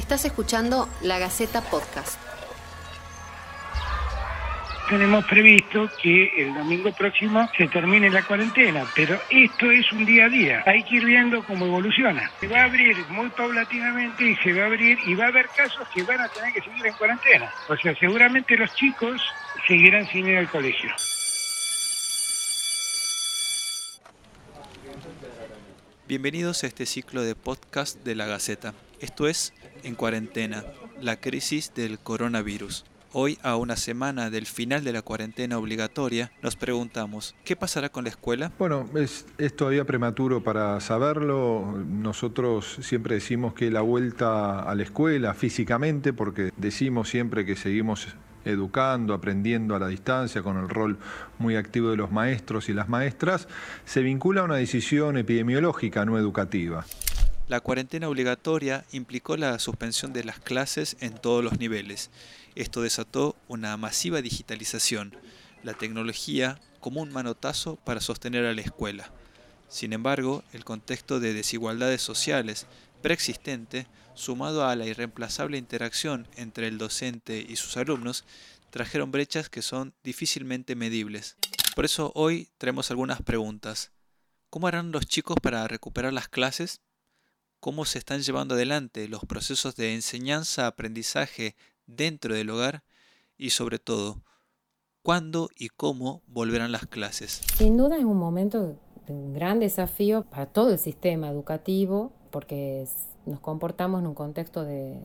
Estás escuchando La Gaceta Podcast. Tenemos previsto que el domingo próximo se termine la cuarentena, pero esto es un día a día. Hay que ir viendo cómo evoluciona. Se va a abrir muy paulatinamente y se va a abrir y va a haber casos que van a tener que seguir en cuarentena. O sea, seguramente los chicos seguirán sin ir al colegio. Bienvenidos a este ciclo de podcast de la Gaceta. Esto es En cuarentena, la crisis del coronavirus. Hoy, a una semana del final de la cuarentena obligatoria, nos preguntamos, ¿qué pasará con la escuela? Bueno, es, es, todavía prematuro para saberlo. Nosotros siempre decimos que la vuelta a la escuela físicamente, porque decimos siempre que seguimos educando, aprendiendo a la distancia, con el rol muy activo de los maestros y las maestras, se vincula a una decisión epidemiológica, no educativa. La cuarentena obligatoria implicó la suspensión de las clases en todos los niveles. Esto desató una masiva digitalización, la tecnología como un manotazo para sostener a la escuela. Sin embargo, el contexto de desigualdades sociales preexistente sumado a la irreemplazable interacción entre el docente y sus alumnos, trajeron brechas que son difícilmente medibles. Por eso hoy traemos algunas preguntas. ¿Cómo harán los chicos para recuperar las clases? ¿Cómo se están llevando adelante los procesos de enseñanza-aprendizaje dentro del hogar? Y sobre todo, ¿cuándo y cómo volverán las clases? Sin duda es un momento de un gran desafío para todo el sistema educativo porque nos comportamos en un contexto de,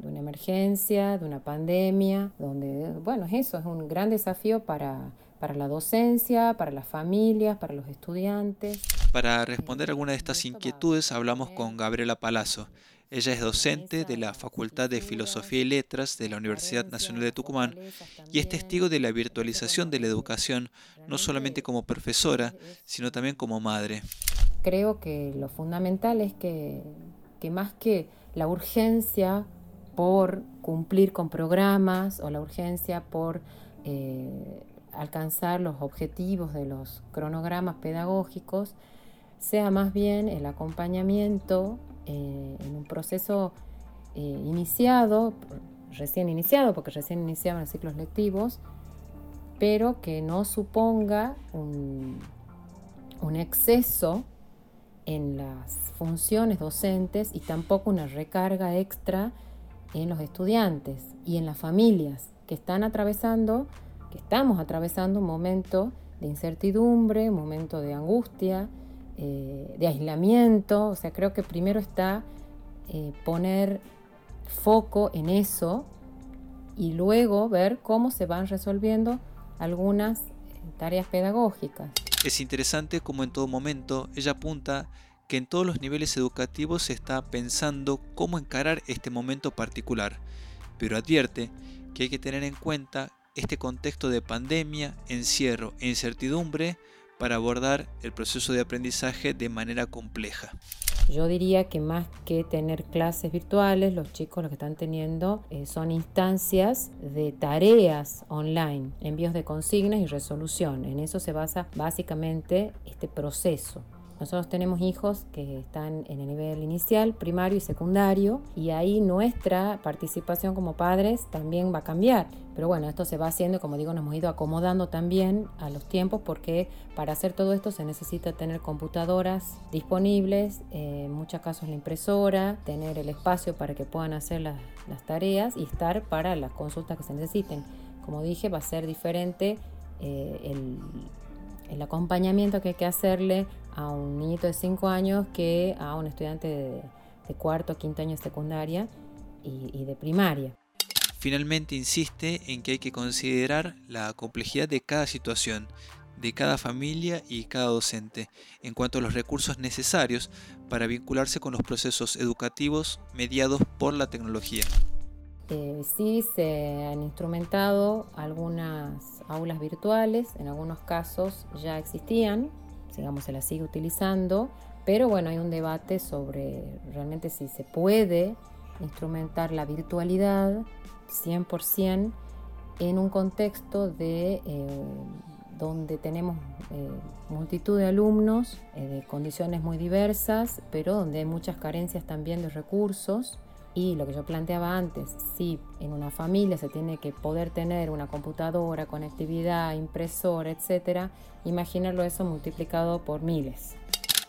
una emergencia, de una pandemia, donde, bueno, eso es un gran desafío para, para la docencia, para las familias, para los estudiantes. Para responder alguna de estas inquietudes hablamos con Gabriela Palazzo. Ella es docente de la Facultad de Filosofía y Letras de la Universidad Nacional de Tucumán y es testigo de la virtualización de la educación, no solamente como profesora, sino también como madre creo que lo fundamental es que, más que la urgencia por cumplir con programas o la urgencia por eh, alcanzar los objetivos de los cronogramas pedagógicos, sea más bien el acompañamiento eh, en un proceso eh, iniciado, recién iniciado, porque recién iniciaban los ciclos lectivos, pero que no suponga un exceso en las funciones docentes y tampoco una recarga extra en los estudiantes y en las familias que están atravesando, que estamos atravesando un momento de incertidumbre, un momento de angustia, eh, de aislamiento. O sea, creo que primero está eh, poner foco en eso y luego ver cómo se van resolviendo algunas eh, tareas pedagógicas. Es interesante como en todo momento ella apunta que en todos los niveles educativos se está pensando cómo encarar este momento particular, pero advierte que hay que tener en cuenta este contexto de pandemia, encierro e incertidumbre para abordar el proceso de aprendizaje de manera compleja. Yo diría que más que tener clases virtuales, los chicos lo que están teniendo eh, son instancias de tareas online, envíos de consignas y resolución. En eso se basa básicamente este proceso. Nosotros tenemos hijos que están en el nivel inicial, primario y secundario, y ahí nuestra participación como padres también va a cambiar. Pero bueno, esto se va haciendo, como digo, nos hemos ido acomodando también a los tiempos porque para hacer todo esto se necesita tener computadoras disponibles, en muchos casos la impresora, tener el espacio para que puedan hacer las, tareas y estar para las consultas que se necesiten. Como dije, va a ser diferente eh, el, el acompañamiento que hay que hacerle a un niñito de 5 años que a un estudiante de, cuarto o quinto año de secundaria y, y de primaria. Finalmente insiste en que hay que considerar la complejidad de cada situación, de cada familia y cada docente, en cuanto a los recursos necesarios para vincularse con los procesos educativos mediados por la tecnología. Eh, sí se han instrumentado algunas aulas virtuales, en algunos casos ya existían, digamos se las sigue utilizando, pero bueno, hay un debate sobre realmente si se puede instrumentar la virtualidad 100% en un contexto de eh, donde tenemos eh, multitud de alumnos de condiciones muy diversas, pero donde hay muchas carencias también de recursos Y lo que yo planteaba antes, si en una familia se tiene que poder tener una computadora, conectividad, impresora, etcétera, imaginarlo eso multiplicado por miles.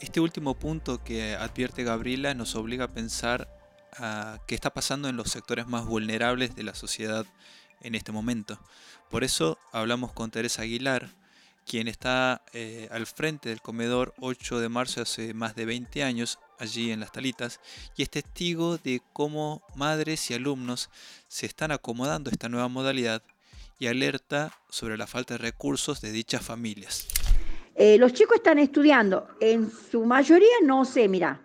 Este último punto que advierte Gabriela nos obliga a pensar a qué está pasando en los sectores más vulnerables de la sociedad en este momento. Por eso hablamos con Teresa Aguilar, quien está eh, al frente del comedor 8 de marzo hace más de 20 años allí en las talitas y es testigo de cómo madres y alumnos se están acomodando a esta nueva modalidad y alerta sobre la falta de recursos de dichas familias. Eh, los chicos están estudiando, en su mayoría no sé, mira,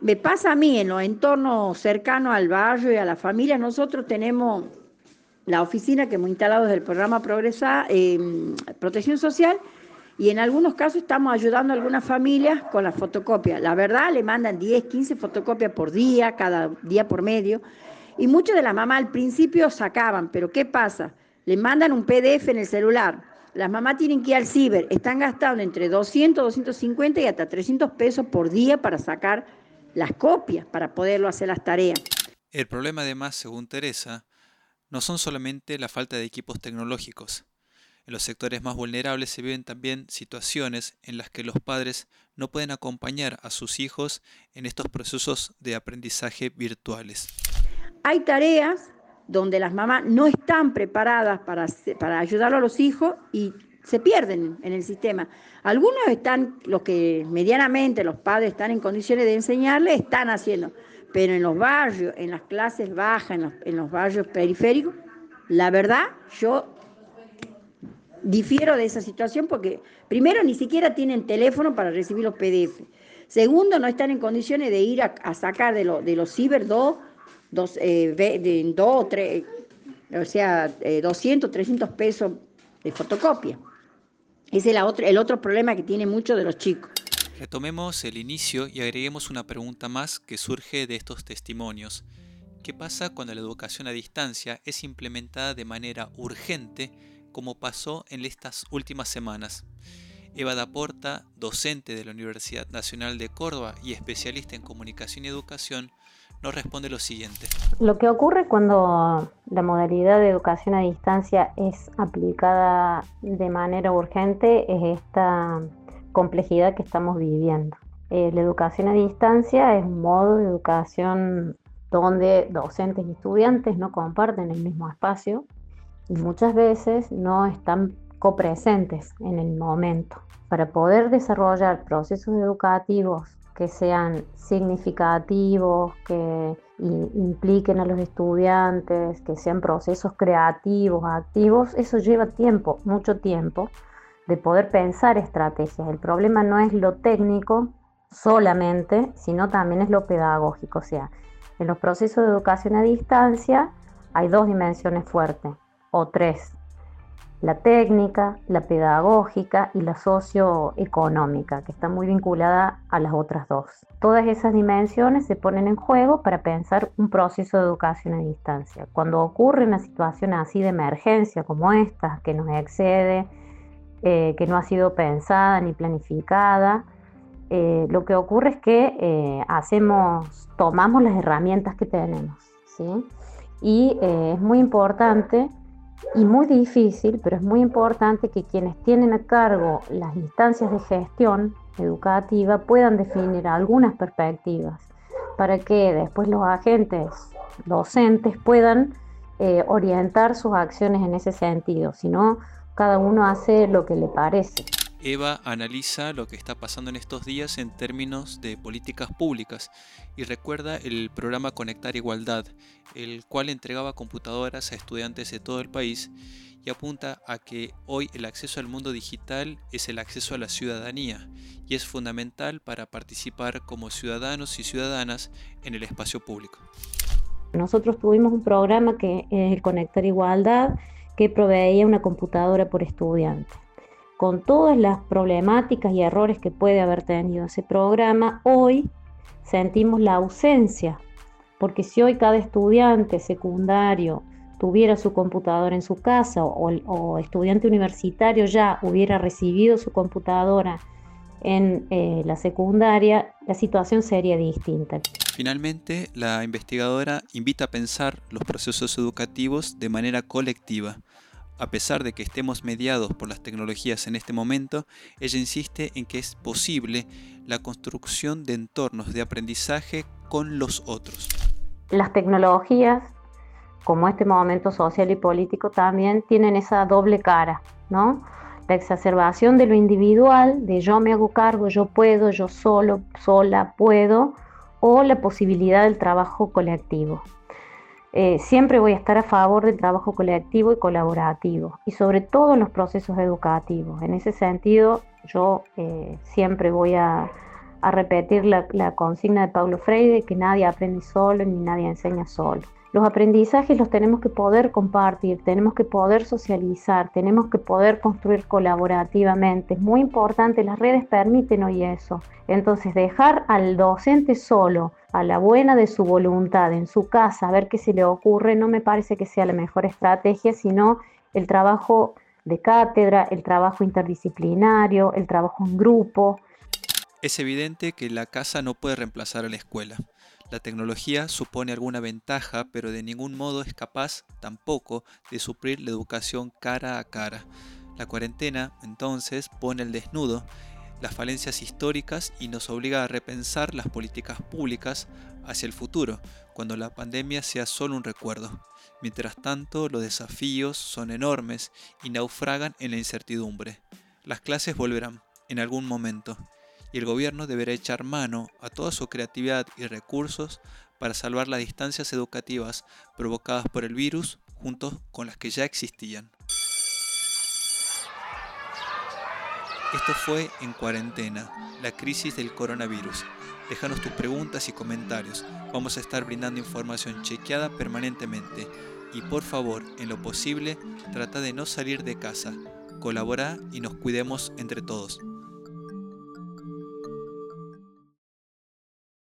me pasa a mí en los entornos cercanos al barrio y a la familia, nosotros tenemos la oficina que hemos instalado desde el programa Progresa, em, Protección Social, y en algunos casos estamos ayudando a algunas familias con la fotocopia. La verdad, le mandan 10, 15 fotocopias por día, cada día por medio, y muchas de las mamás al principio sacaban, pero ¿qué pasa? Le mandan un PDF en el celular. Las mamás tienen que ir al ciber, están gastando entre 200, 250 y hasta 300 pesos por día para sacar las copias, para poderlo hacer las tareas. El problema además, según Teresa, no son solamente la falta de equipos tecnológicos. En los sectores más vulnerables se viven también situaciones en las que los padres no pueden acompañar a sus hijos en estos procesos de aprendizaje virtuales. Hay tareas donde las mamás no están preparadas para, para ayudar a los hijos y se pierden en el sistema. Algunos están, los que medianamente los padres están en condiciones de enseñarle, están haciendo, pero en los barrios, en las clases bajas, en los, barrios periféricos, la verdad, yo difiero de esa situación porque primero ni siquiera tienen teléfono para recibir los PDF. Segundo, no están en condiciones de ir a, sacar de, de los ciber dos, dos, eh, de, dos tres, o sea, 200, eh, 300 pesos de fotocopia. Ese es el otro problema que tiene muchos de los chicos. Retomemos el inicio y agreguemos una pregunta más que surge de estos testimonios. ¿Qué pasa cuando la educación a distancia es implementada de manera urgente como pasó en estas últimas semanas? Eva Daporta, docente de la Universidad Nacional de Córdoba y especialista en comunicación y educación, nos responde lo siguiente. Lo que ocurre cuando la modalidad de educación a distancia es aplicada de manera urgente es esta complejidad que estamos viviendo. Eh, la educación a distancia es un modo de educación donde docentes y estudiantes no comparten el mismo espacio y muchas veces no están copresentes en el momento. Para poder desarrollar procesos educativos que sean significativos, que impliquen a los estudiantes, que sean procesos creativos, activos, eso lleva tiempo, mucho tiempo, de poder pensar estrategias. El problema no es lo técnico solamente, sino también es lo pedagógico. O sea, en los procesos de educación a distancia hay dos dimensiones fuertes, o tres, la técnica, la pedagógica y la socioeconómica, que está muy vinculada a las otras dos. Todas esas dimensiones se ponen en juego para pensar un proceso de educación a distancia. Cuando ocurre una situación así de emergencia como esta, que nos excede, eh, que no ha sido pensada ni planificada, eh, lo que ocurre es que eh, hacemos, tomamos las herramientas que tenemos, ¿sí? Y es muy importante y muy difícil, pero es muy importante que quienes tienen a cargo las instancias de gestión educativa puedan definir algunas perspectivas para que después los agentes docentes puedan eh, orientar sus acciones en ese sentido, si no, cada uno hace lo que le parece. Eva analiza lo que está pasando en estos días en términos de políticas públicas y recuerda el programa Conectar Igualdad, el cual entregaba computadoras a estudiantes de todo el país y apunta a que hoy el acceso al mundo digital es el acceso a la ciudadanía y es fundamental para participar como ciudadanos y ciudadanas en el espacio público. Nosotros tuvimos un programa que es el Conectar Igualdad que proveía una computadora por estudiante con todas las problemáticas y errores que puede haber tenido ese programa, hoy sentimos la ausencia, porque si hoy cada estudiante secundario tuviera su computadora en su casa o, estudiante universitario ya hubiera recibido su computadora en eh, la secundaria, la situación sería distinta. Finalmente, la investigadora invita a pensar los procesos educativos de manera colectiva. A pesar de que estemos mediados por las tecnologías en este momento, ella insiste en que es posible la construcción de entornos de aprendizaje con los otros. Las tecnologías, como este momento social y político, también tienen esa doble cara, ¿no? La exacerbación de lo individual, de yo me hago cargo, yo puedo, yo solo, sola puedo, o la posibilidad del trabajo colectivo. Eh, siempre voy a estar a favor del trabajo colectivo y colaborativo, y sobre todo en los procesos educativos. En ese sentido, yo eh, siempre voy a, repetir la, la, consigna de Paulo Freire, que nadie aprende solo ni nadie enseña solo. Los aprendizajes los tenemos que poder compartir, tenemos que poder socializar, tenemos que poder construir colaborativamente. Es muy importante, las redes permiten hoy eso. Entonces, dejar al docente solo, a la buena de su voluntad, en su casa, a ver qué se le ocurre, no me parece que sea la mejor estrategia, sino el trabajo de cátedra, el trabajo interdisciplinario, el trabajo en grupo. Es evidente que la casa no puede reemplazar a la escuela. La tecnología supone alguna ventaja, pero de ningún modo es capaz tampoco de suplir la educación cara a cara. La cuarentena, entonces, pone el desnudo las falencias históricas y nos obliga a repensar las políticas públicas hacia el futuro, cuando la pandemia sea solo un recuerdo. Mientras tanto, los desafíos son enormes y naufragan en la incertidumbre. Las clases volverán en algún momento y el gobierno deberá echar mano a toda su creatividad y recursos para salvar las distancias educativas provocadas por el virus junto con las que ya existían. Esto fue En Cuarentena, la crisis del coronavirus. Déjanos tus preguntas y comentarios. Vamos a estar brindando información chequeada permanentemente. Y por favor, en lo posible, trata de no salir de casa. Colabora y nos cuidemos entre todos.